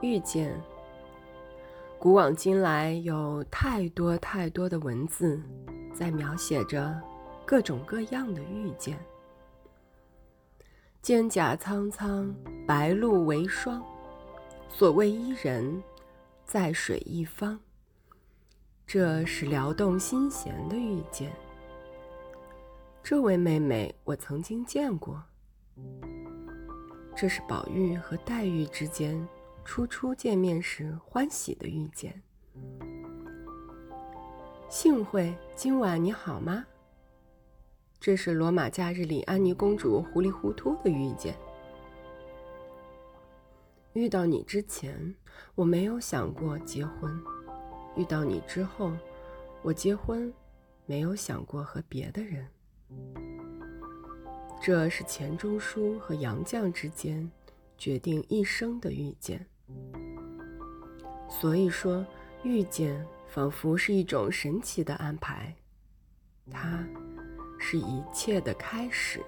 遇见。古往今来，有太多太多的文字，在描写着各种各样的遇见。蒹葭苍苍，白露为霜。所谓伊人，在水一方。这是撩动心弦的遇见。这位妹妹，我曾经见过。这是宝玉和黛玉之间初初见面时欢喜的遇见。幸会，今晚你好吗？这是罗马假日里安妮公主糊里糊涂的遇见。遇到你之前，我没有想过结婚；遇到你之后，我结婚，没有想过和别的人。这是钱钟书和杨绛之间决定一生的遇见。所以说，遇见仿佛是一种神奇的安排，它是一切的开始。